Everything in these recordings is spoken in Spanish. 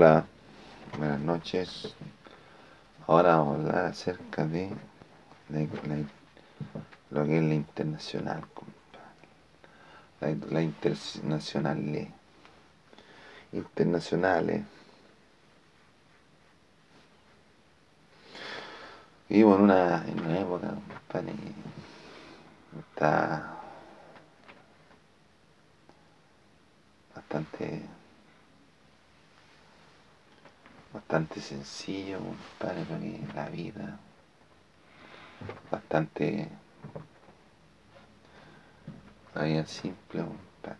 Hola, buenas noches. Ahora vamos a hablar acerca de lo que es la internacional. La, la internacional. Internacionales. Vivo en una, en una época, compadre, está bastante bastante sencillo, compadre, porque la vida bastante la vida simple, compadre.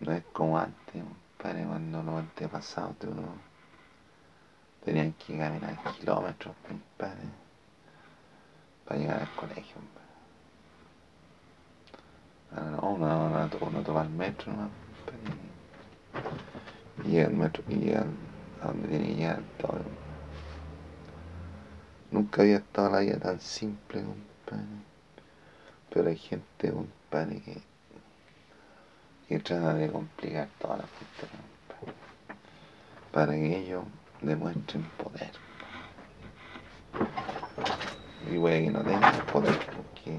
No es como antes, compadre, cuando los antepasados de uno tenían que caminar kilómetros, compadre, para llegar al colegio, compadre. Ahora no, uno, uno, uno toma el metro. Y llega al metro y llega a donde tiene que llegar todo. Nunca había estado la vida tan simple, compadre. Pero hay gente, compadre, que, que trata de complicar toda la gente, compadre, para que ellos demuestren poder. Y puede que no tengan poder, porque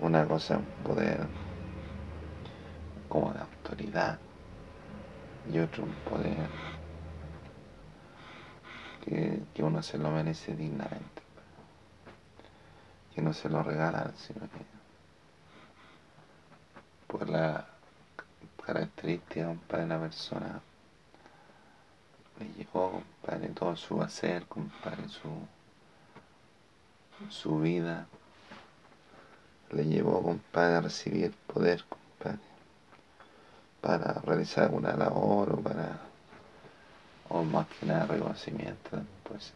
una cosa es un poder como de autoridad y otro poder que, que uno se lo merece dignamente. Que no se lo regalan, sino que por la característica compadre, de la persona le llegó, compadre, todo su hacer, compadre, su, su vida, le llevó, compadre, a recibir poder, compadre, para realizar una labor o para, o más que nada reconocimiento, pues.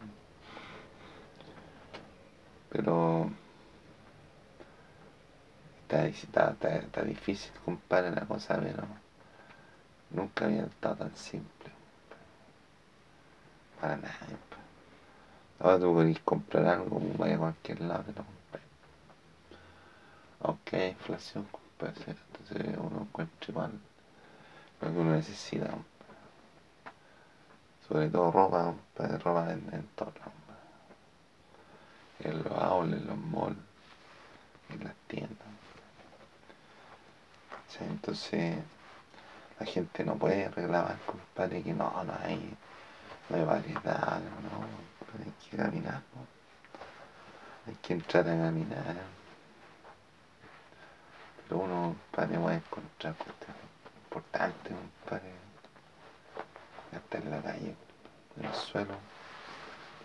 Pero está, está, está, está difícil, compadre, la cosa, pero nunca había estado tan simple. Para nada. compadre. Ahora tú querés comprar algo, vaya a cualquier lado, te lo compras. Aunque inflación, compadre, ¿cierto? entonces uno encuentra igual necesita, compadre. Sobre todo ropa, compadre, ropa en, todo. En los outlets, en los malls, en las tiendas. Entonces, la gente no puede reclamar, compadre, que no, no hay, no hay variedad, no, hay que caminar, ¿no? hay que entrar a caminar. Pero uno, compadre, puede encontrar cuestiones importantes, compadre, hasta en la calle, en el suelo,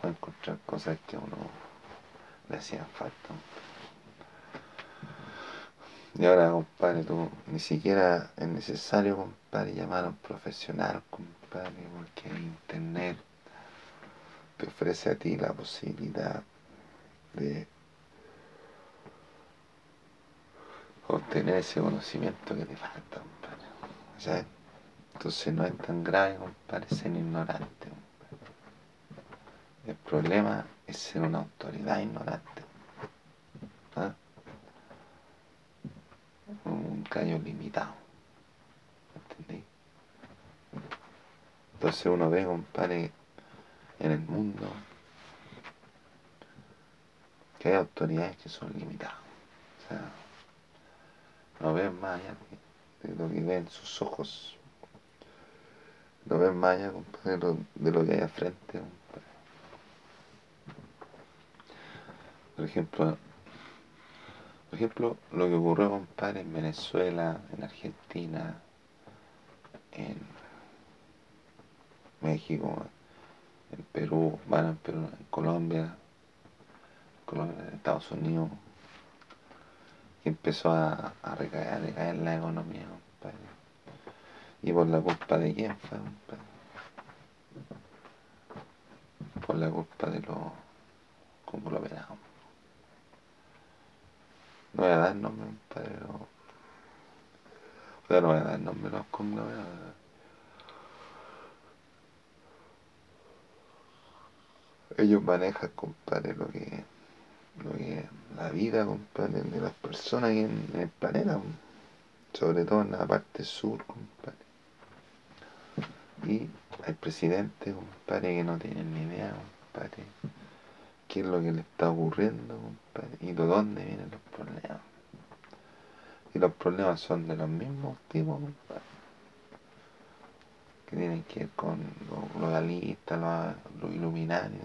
puede encontrar cosas que a uno le hacían falta. Y ahora, compadre, tú ni siquiera es necesario, compadre, llamar a un profesional, compadre, porque internet te ofrece a ti la posibilidad de obtener ese conocimiento que te falta. ¿Sabes? Entonces no es tan grave, compadre, ser ignorante. El problema es ser una autoridad ignorante. ¿ah? Un callo limitado. ¿Entendí? Entonces uno ve, compadre, en el mundo que hay autoridades que son limitadas. O sea, no ven más allá de, lo que ven sus ojos. No ven más allá, compadre, de lo que hay al frente, compadre. Por ejemplo, por ejemplo, lo que ocurrió, compadre, en Venezuela, en Argentina, en México, en Perú, bueno, en Perú, en Colombia, en Estados Unidos, empezó a, a recaer, a recaer la economía, compadre. ¿Y por la culpa de quién fue, compadre? Por la culpa de los conglomerados. No voy a dar nombre, compadre, pero... O sea, no voy a dar nombre de los conglomerados. Ellos manejan, compadre, lo que, lo que es la vida, compadre, de las personas aquí en, el planeta, sobre todo en la parte sur, compadre. Y hay presidentes, compadre, que no tienen ni idea, compadre, qué es lo que le está ocurriendo, compadre, y de dónde vienen los problemas. Y los problemas son de los mismos tipos, compadre, que tienen que ver con los los, los iluminarios,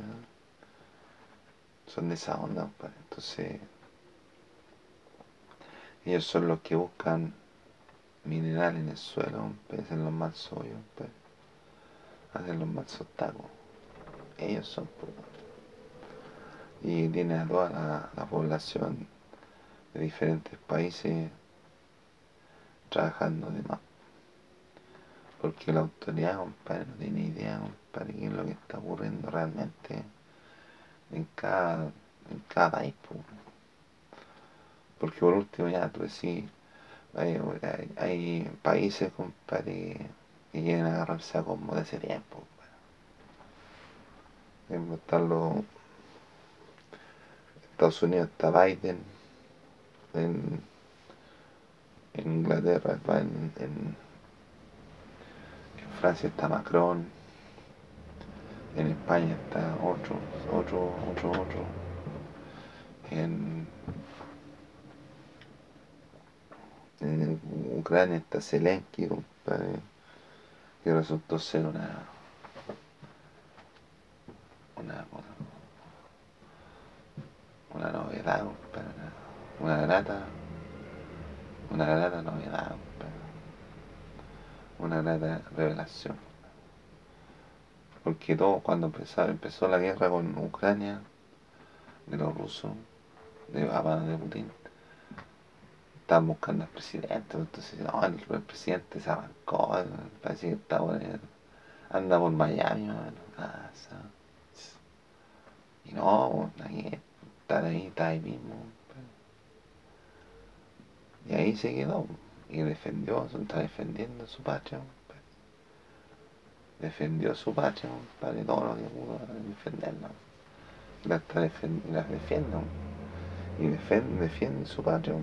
son de esa onda, compadre. Entonces, ellos son los que buscan mineral en el suelo, hacen los mansos hoyos, hacen los mansos tacos. Ellos son Y tiene a toda la, población de diferentes países trabajando de más. Porque la autoridad, compadre, no tiene idea, compadre, qué es lo que está ocurriendo realmente en cada, en cada país. Porque por último ya tú decís, hay, hay, países, compadre, que quieren agarrarse a como de ese tiempo. Ejemplo, Estados Unidos está Biden, en, Inglaterra en, en, Francia está Macron, en España está otro, otro, otro, otro, en Ucrania está Zelensky, compadre, que resultó ser una, una, una novedad, compadre, una, una grata, una grata novedad, compadre, una grata revelación. Porque todo cuando empezó, empezó la guerra con Ucrania, de los rusos, de, de Putin, estaban buscando al presidente, entonces no, el, presidente se arrancó, parece que está anda por Miami, casa. Y no, ahí, estar ahí, está ahí mismo. Y ahí se quedó, y defendió, está defendiendo su patria, defendió su patria, para todo lo que pudo defenderla. La, está la defiende, y defiende, defiende su patria.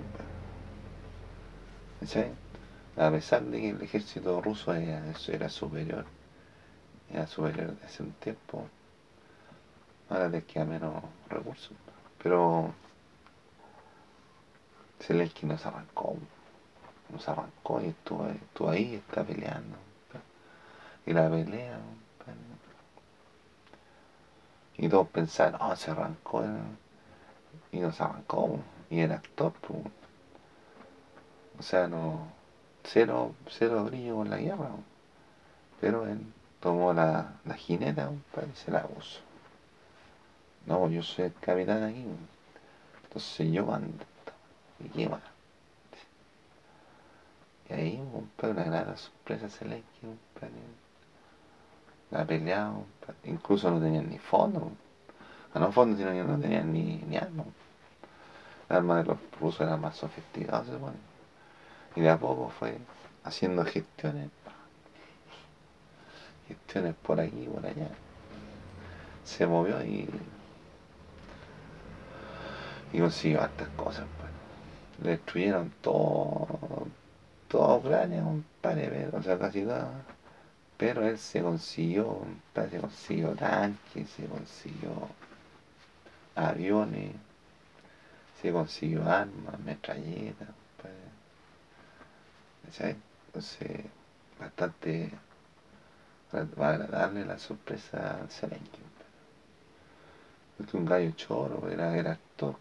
A pesar de que el ejército ruso era, superior, era superior hace un tiempo, ahora les queda menos recursos. Pero Zelensky nos arrancó, nos arrancó y estuvo, estuvo ahí, está peleando. Y la pelea, y todos pensaron, no, se arrancó, y nos arrancó, y era actor, o sea, no. Cero, cero brillo con la guerra. Pero él tomó la, la jineta y se la puso. No, yo soy el capitán aquí. Entonces yo mando. ¿Y qué más? Y ahí, compadre, una gran sorpresa Zelensky, compadre. La pelea, incluso no tenían ni fondo. No fondo, sino que no tenían ni, ni arma. El arma de los rusos era más sofisticado, se supone. Y de a poco fue haciendo gestiones, gestiones por aquí, por allá. Se movió y, y consiguió hartas cosas. Pues. Le destruyeron todo, toda Ucrania, compadre, o sea, casi todo. Pero él se consiguió, se consiguió tanques, se consiguió aviones, se consiguió armas, metralletas. Entonces, bastante va a agradarle la sorpresa a Zelensky. Porque un gallo choro, era, era actor,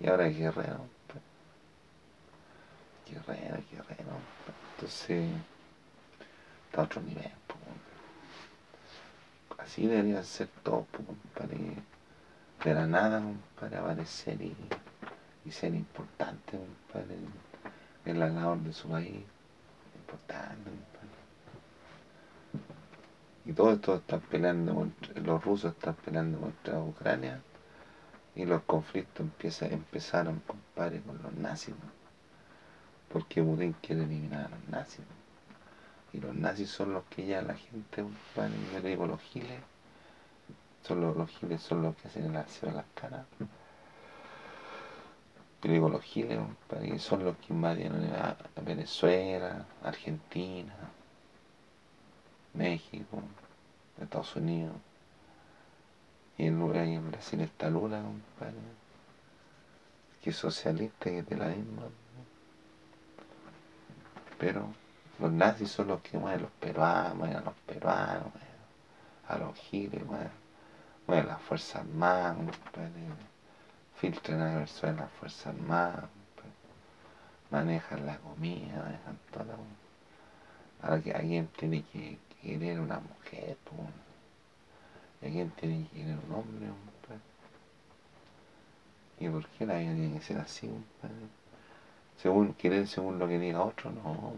y ahora es guerrero. Guerrero, guerrero. Entonces, a otro nivel. Así debería ser todo, para de la nada, para aparecer y, y ser importante, para en la labor de su país, importante. Y todo esto está peleando, los rusos están peleando contra Ucrania y los conflictos empieza, empezaron, compadre, con los nazis. Porque Putin quiere eliminar a los nazis. Y los nazis son los que ya la gente, compadre, yo le digo los giles, son los, los giles son los que hacen el aseo a las caras yo digo los giles, que son los que invadieron a Venezuela, Argentina, México, Estados Unidos. Y en, Brasil está Lula, compadre. Que es socialista y de la misma. Pero los nazis son los que mueven los peruanos, mueven a los peruanos, a los giles, mueven, a las Fuerzas Armadas, filtran a Venezuela las Fuerzas Armadas, manejan la comida, manejan todo. Ahora que alguien tiene que querer una mujer, y alguien tiene que querer un hombre, ¿Y por qué la vida tiene que ser así, Según querer según lo que diga otro, no,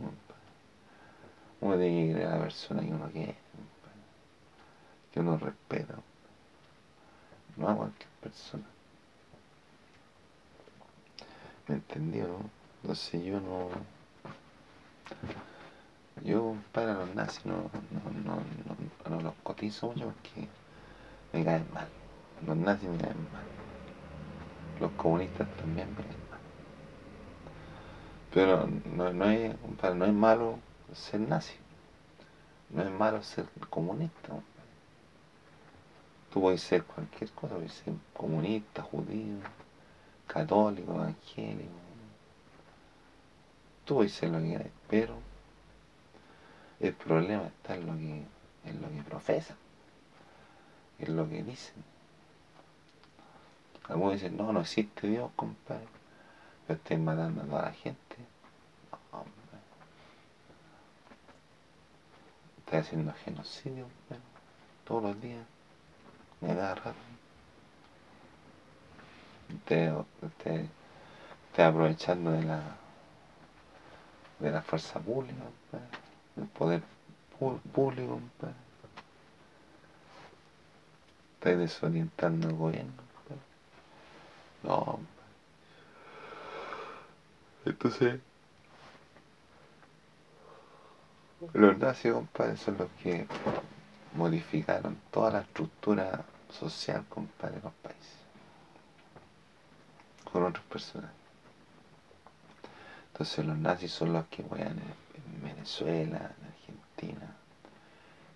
uno tiene que querer a la persona que uno quiere, que uno respeta, no a cualquier persona. ¿Me entendió? Entonces yo no. Yo para los nazis no, no, no, no, los cotizo mucho porque me caen mal. Los nazis me caen mal. Los comunistas también me caen mal. Pero no, no, no es malo ser nazi. No es malo ser comunista. Tú puedes ser cualquier cosa, puedes ser comunista, judío, católico, evangélico. Tú puedes ser lo que quieras, pero el problema está en lo que, en lo que profesan, en lo que dicen. Algunos dicen, no, no existe Dios, compadre, pero estén matando a toda la gente. Está haciendo genocidio, todos los días, me da rato. Está aprovechando de la de la fuerza pública, del poder público, está desorientando el gobierno. No, entonces los nazis, compadre, son los que modificaron toda la estructura social, compadre, de los países. Con otras personas. Entonces los nazis son los que vayan en Venezuela, en Argentina,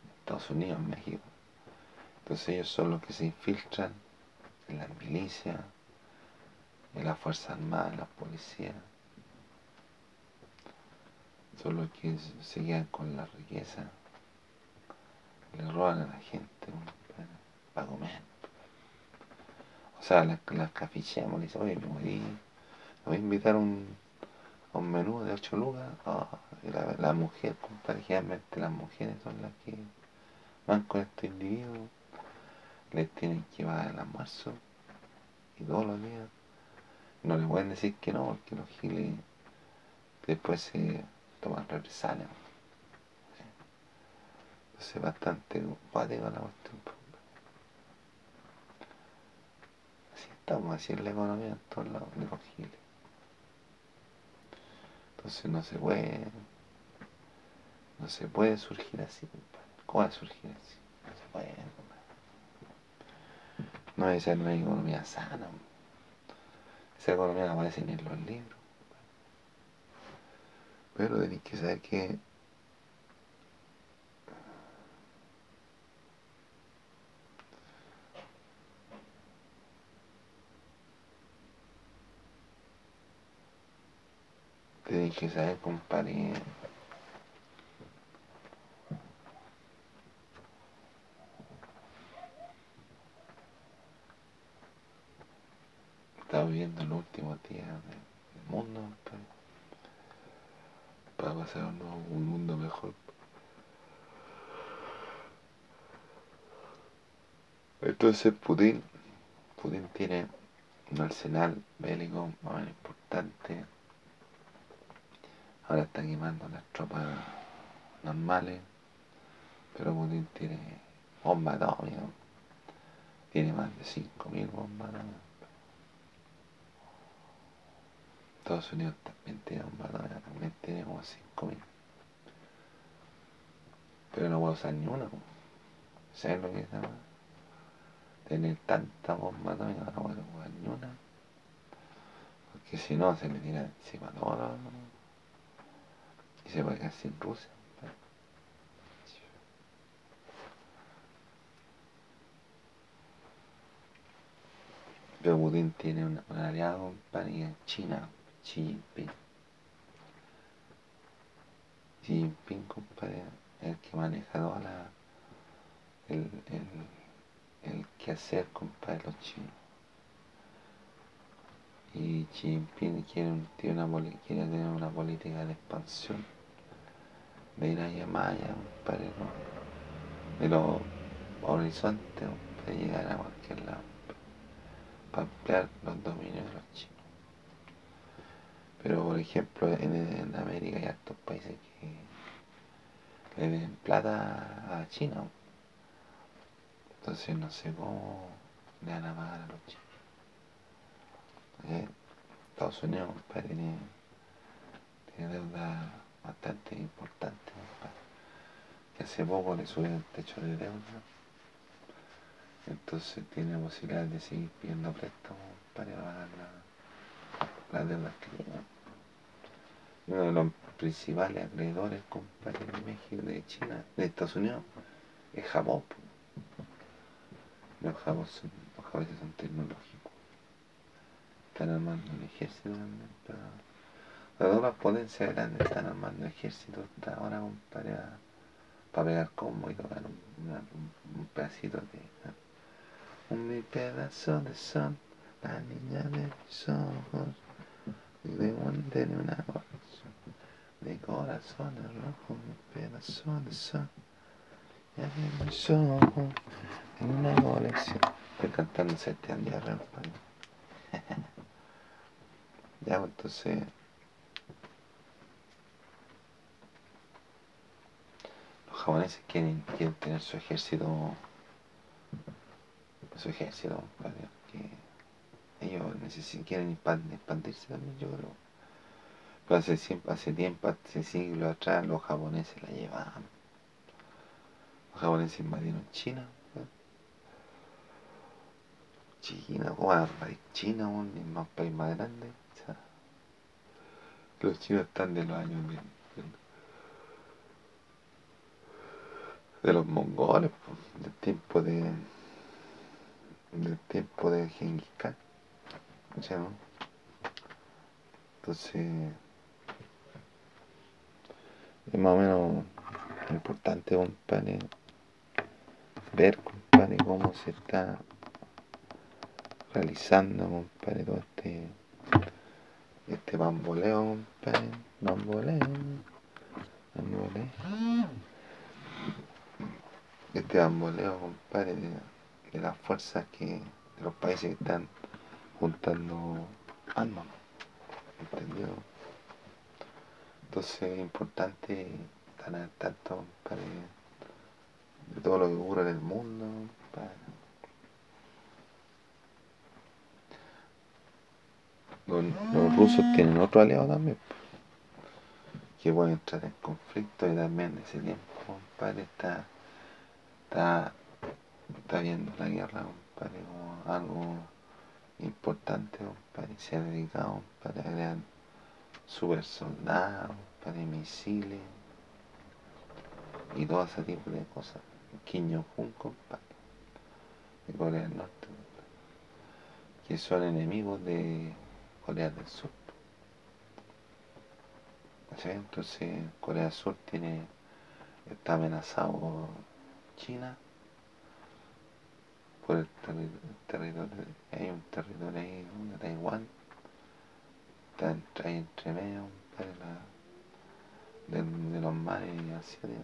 en Estados Unidos, en México. Entonces ellos son los que se infiltran en las milicias, en las Fuerzas Armadas, en la policía los que se quedan con la riqueza, le roban a la gente para, comer. O sea, las, las caficheamos, le dicen, oye, me voy, voy a invitar un, a un menú de 8 lucas. Oh, la, la, mujer, generalmente las mujeres son las que van con estos individuos, les tienen que llevar el almuerzo y todos los días. No le pueden decir que no, porque los giles después se tomar represalia. Entonces bastante cuático la cuestión. Así estamos, así es la economía en todos lados de. Entonces no se puede, no se puede surgir así, ¿Cómo va a surgir así? No se puede, No debe ser una economía sana. Esa economía no aparece ni en los libros. Pero que saber que tenéis que saber, compadre. Estaba viviendo los últimos días del mundo, para pasar un mundo mejor. Entonces Putin, Putin tiene un arsenal bélico más importante. Ahora está quemando las tropas normales, pero Putin tiene bombas atómicas. Tiene más de 5.000 bombas. Estados Unidos también tiene un banana, también tiene como 5.000. Pero no puedo usar ni una. ¿Sabes lo que es? Nada? Tener tanta bomba atómica, no puedo usar ni una. Porque si no, se me tira encima todo. Lo... Y se puede quedar sin Rusia. Pero Putin tiene un, aliado en China. Xi Jinping. Xi compadre, el que maneja toda la, el, el, el quehacer, compadre, los chinos. Y Xi Jinping quiere, tiene una, quiere tener una política de expansión, de ir allá más allá, compadre, ¿no? de los horizontes, de llegar a cualquier lado, para ampliar los dominios de los chinos. Pero, por ejemplo, en, en América hay estos países que le den plata a China. Entonces no sé cómo le van a pagar a los chinos. Estados Unidos, compadre, tiene, deuda bastante importante. Que hace poco le subió el techo de deuda. Entonces tiene la posibilidad de seguir pidiendo préstamos para pagar la, las deudas que tiene. Uno de los principales acreedores, compadre, de México, de China, de Estados Unidos, es Japón. Los, japoneses son, son tecnológicos. Están armando un ejército también, pero las dos potencias grandes están armando ejércitos hasta ahora, compadre, para pegar combo y tocar un- un pedacito de... Un mi pedazo de sol, la niña de mis ojos, de un de una corazón, de corazones rojos, mi pedazo de sol, ya de mis ojos, en una colección. Estoy cantando Sebastián Yatra, compadre. Ya, pues, entonces. Los japoneses quieren, quieren tener su ejército. Su ejército. Que necesitan, quieren expan- expandirse también, yo creo. Pero hace, hace tiempo, hace siglos atrás, los japoneses la llevaban. Los japoneses invadieron China. ¿no? China, ¿cómo va a invadir China? Un país más grande. Los chinos están de los años de, de- los mongoles, po, del tiempo de del tiempo de Genghis Khan. Sea, ¿no? Entonces es más o menos importante, compadre, ver, compadre, cómo se está realizando, compadre, todo este, este bamboleo, compadre, bamboleo, bamboleo. Este bamboleo, compadre, de, de las fuerzas que, de los países que están juntando armas, ¿entendido? Entonces es importante estar al tanto, compadre, de todo lo que ocurre en el mundo. Los, los rusos tienen otro aliado también, que puede entrar en conflicto y también en ese tiempo, compadre, está, está, está viendo la guerra, compadre, como algo importante, compadre, se ha dedicado, compadre, a crear super soldados, compadre, misiles y todo ese tipo de cosas. Kim Jong-un, compadre, de Corea del Norte, que son enemigos de Corea del Sur. Entonces Corea del Sur tiene, está amenazado China, por el, terri- el territorio, hay un territorio ahí de Taiwán, está entre, entre medio, compadre, la- de, de los mares asiáticos.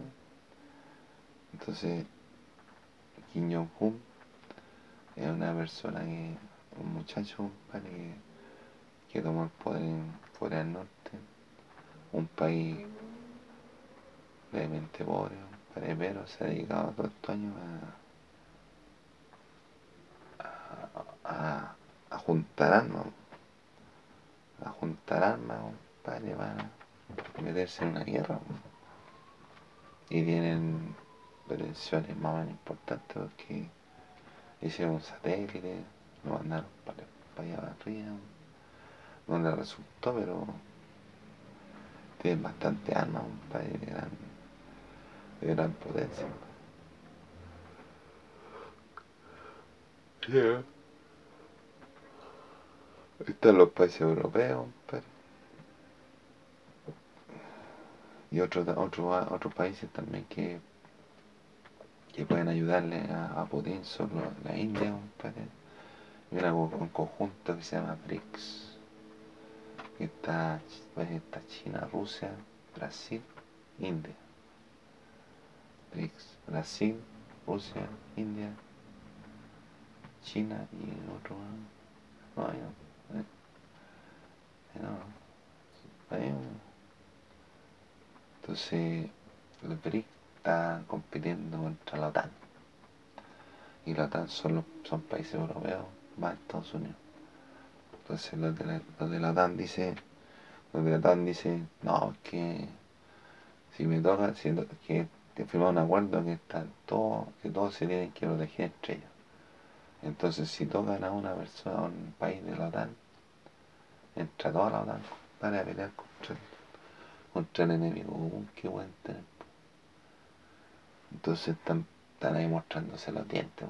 Entonces, Kim Jong-un es una persona que, un muchacho, compadre, que, que tomó el poder en Corea del Norte, un país levemente pobre, compadre, pero se ha dedicado todos estos años a, a, a juntar armas, a juntar armas, compadre, para meterse en una guerra. Y tienen pretensiones más importantes porque hicieron un satélite, lo mandaron para, para allá arriba, le resultó, pero tienen bastante armas, compadre, de gran, de gran potencia. Están los países europeos, compadre. Y otros otros otros países también que, que pueden ayudarle a, Putin son la India, compadre. Y un conjunto que se llama BRICS. Está, pues, está China, Rusia, Brasil, India. BRICS, Brasil, Rusia, India, China y otro. No, hay no. Entonces, el BRICS está compitiendo contra la OTAN. Y la OTAN son, son países europeos más Estados Unidos. Entonces los de la, los OTAN dice, los de la OTAN dice, no, que si me toca, si, que te firmado un acuerdo que están todos, que todos se tienen que proteger entre ellos. Entonces si tocan a una persona, a un país de la OTAN, entra toda la OTAN para pelear contra el, contra el enemigo común que pueden tener. Entonces están, están ahí mostrándose los dientes.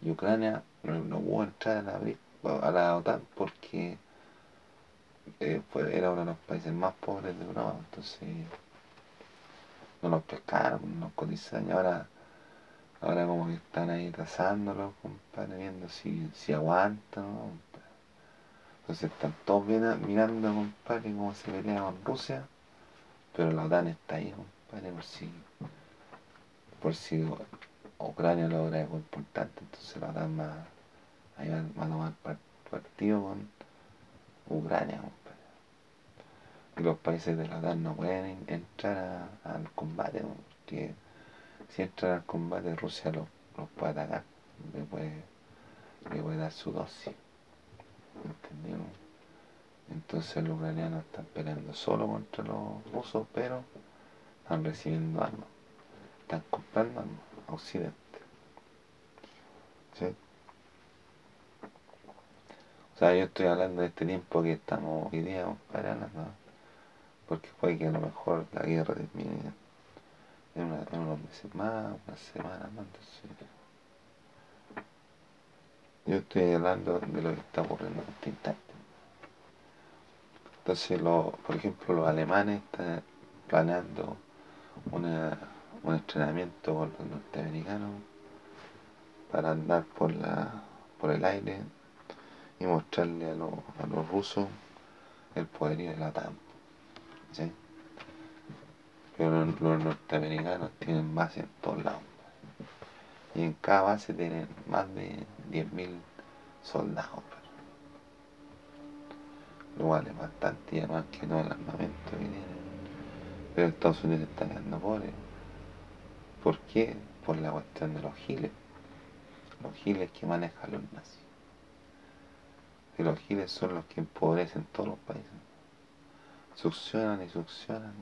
Y Ucrania no, no pudo entrar a la, a la OTAN porque eh, era uno de los países más pobres de Europa, entonces no los pescaron, no los cotizaron y ahora, ahora como que están ahí tasándolos, compadre, viendo si, si aguantan, entonces están todos mirando, compadre, cómo se pelea con Rusia, pero la OTAN está ahí, compadre, por si, por si Ucrania logra algo importante, entonces la OTAN va ahí van, a tomar partido con Ucrania, Y los países de la OTAN no pueden entrar al combate, porque si entran al combate Rusia los, puede atacar, le puede, le puede dar su dosis. ¿Entendieron? Entonces los ucranianos están peleando solo contra los rusos, pero están recibiendo armas. Están comprando armas a Occidente. ¿Sí? O sea, yo estoy hablando de este tiempo que estamos hoy día, compadre, hablando, porque puede que a lo mejor la guerra termine en, unos meses más, unas semanas más, entonces... Yo estoy hablando de lo que está ocurriendo en este instante. Entonces, por ejemplo, los alemanes están planeando un entrenamiento con los norteamericanos para andar por, la, por el aire y mostrarle a, los rusos el poderío de la TAM. Pero los, norteamericanos tienen base en todos lados. Y en cada base tienen más de 10.000 soldados. Lo cual es bastante más que no el armamento que tienen. Pero Estados Unidos está quedando pobre. ¿Por qué? Por la cuestión de los giles. Los giles que manejan los nazis y los giles son los que empobrecen todos los países. Succionan y succionan.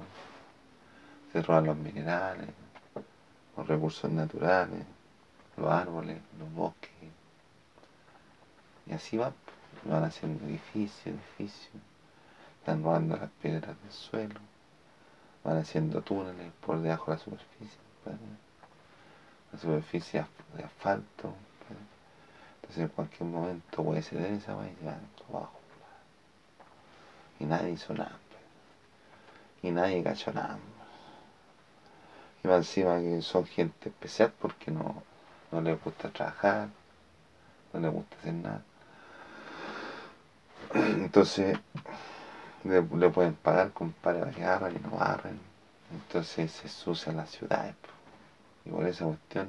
Se roban los minerales, los recursos naturales, los árboles, los bosques. Y así van, van haciendo edificios, edificios. Están robando las piedras del suelo. Van haciendo túneles por debajo de la superficie. La superficie de asfalto en cualquier momento puede ceder esa vaina abajo. Y nadie hizo nada. Y nadie cachó. Y más encima que son gente especial porque no, no les gusta trabajar, no les gusta hacer nada. Entonces le, pueden pagar con que agarran y no barren. Entonces se sucian las ciudades. Y por esa cuestión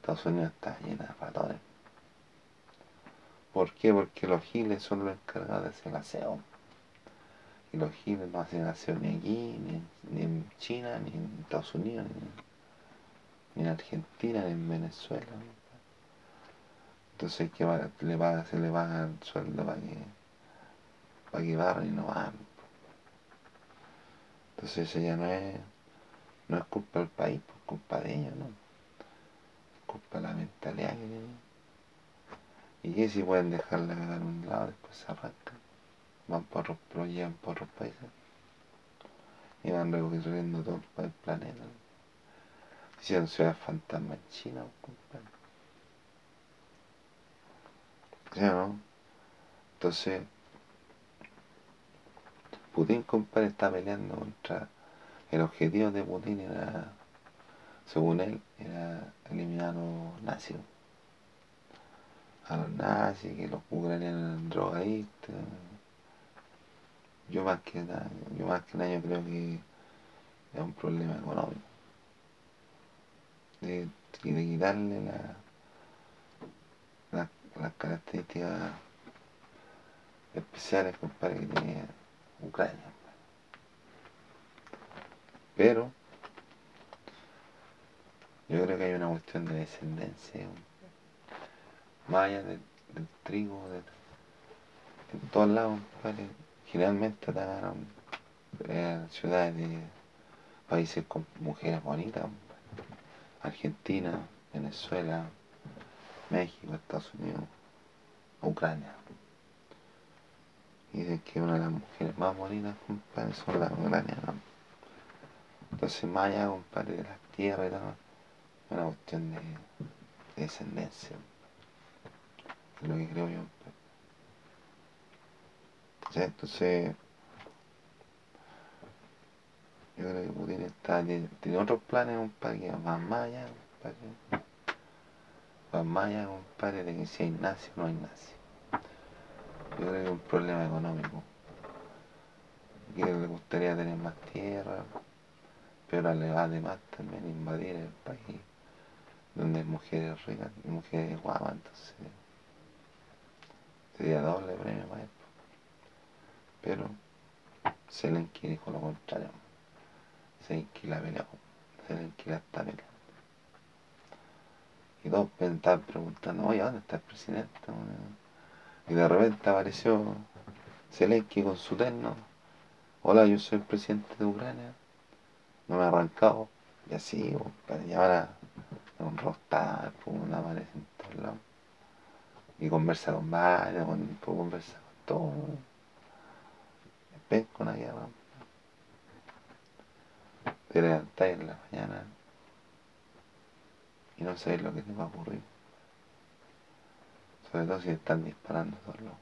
Estados Unidos está llena de ratones. ¿Por qué? Porque los giles son los encargados de hacer el aseo. Los giles no hacen aseo ni aquí, ni, en China, ni en Estados Unidos, ni, en Argentina, ni en Venezuela. Entonces que le paga, se le paga el sueldo para que, para que barren y no van. Entonces eso ya no es, no es culpa del país, es culpa de ellos, ¿no? Es culpa de la mentalidad que tienen. Y que si pueden dejarla cagar un lado, después se arrancan. Van por los, lo llevan por países. Y van recorriendo todo el planeta. Hicieron ciudades fantasmas en China, compadre. ¿Sí no? Entonces, Putin, compadre, está peleando contra... El objetivo de Putin era, según él, era eliminar a los nazis. A los nazis, que los ucranianos eran drogadictos. Yo más que nada, yo más que nada yo creo que es un problema económico. De, y de quitarle la, la, las características especiales, compadre, que tenía Ucrania. Pero yo creo que hay una cuestión de descendencia, más allá del, trigo, en todos lados, generalmente atacaron eh, ciudades de países con mujeres bonitas, Argentina, Venezuela, México, Estados Unidos, Ucrania. Y dicen que una de las mujeres más bonitas, compadre, son las ucranianas. Entonces, más allá, compadre, de las tierras y una cuestión de, descendencia. Es lo que creo yo. Entonces, yo creo que Putin está, tiene, otros planes, compadre, que van más allá, compadre. Van más allá, compadre, de que si hay nazi o no hay nazi. Yo creo que es un problema económico. Que le gustaría tener más tierra, pero le va además también invadir el país donde hay mujeres ricas y mujeres guapas, entonces sería doble premio para él. Pero Zelensky dijo lo contrario. Zelensky la peleó, Zelensky la está peleando. Y todos estaban preguntando, oye, ¿dónde está el presidente? Y de repente apareció Zelensky con su terno. Hola, yo soy el presidente de Ucrania. No me he arrancado. Y así, para llevar a, un rostar, pues, una aparece en todos lados. Y conversa con varios, con, conversa con todo. Ven con la guerra. Te levantáis en la mañana y no sabéis lo que te va a ocurrir. Sobre todo si están disparando todos lados.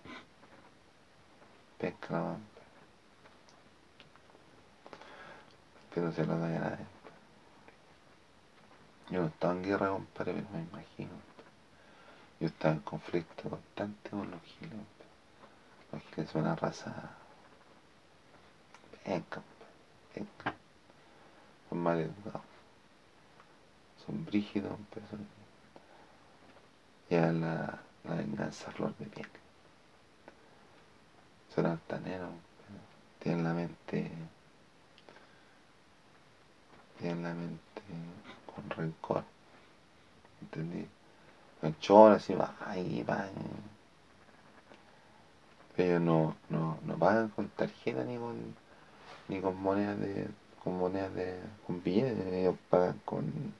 Pesca la. Que no se lo da a. Yo no estaba en guerra, compadre, pero me imagino. Yo estaba en conflicto constante con los giles. Los giles son una raza. Venga, venga. Son mal educados. Son brígidos, pero son. Ya la, la venganza flor de piel. Son altaneros, tienen la mente tienen la mente con rencor. ¿Entendí? Ranchón, así va, ahí van. Ellos no, no, no pagan con tarjeta ni con ni con monedas de. con monedas de. con billetes, ellos pagan con.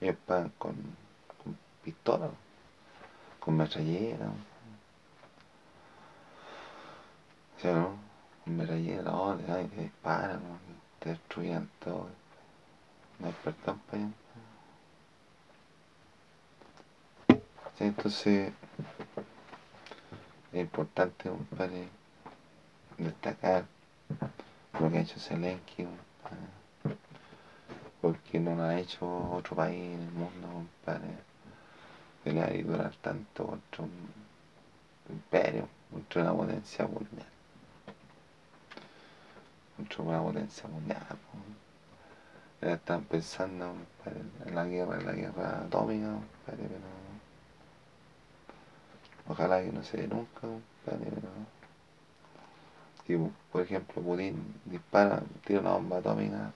ellos pagan con, con pistola, con metrallera. Con metrallera, no, te disparan, ¿no? destruían todo. No hay perdón para allá. entonces es importante, compadre, destacar lo que ha hecho Zelensky, porque no lo ha hecho otro país en el mundo, compadre, pelear y durar tanto contra un imperio, contra una potencia mundial contra una potencia mundial. Ya están pensando en la guerra, en la guerra atómica, pero ojalá que no se dé nunca, pero por ejemplo, Putin dispara, tira una bomba atómica,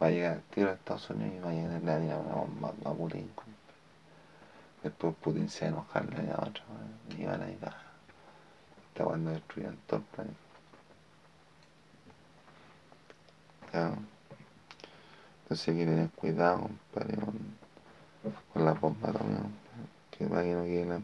va a llegar, tiro a Estados Unidos y va a llegar a tirar una bomba a Putin. Después Putin se va a enojar a otra, y van a ir hasta cuando destruyan todo el planeta. Entonces hay cuidado, compadre, con, la bomba también, que para que no quede la.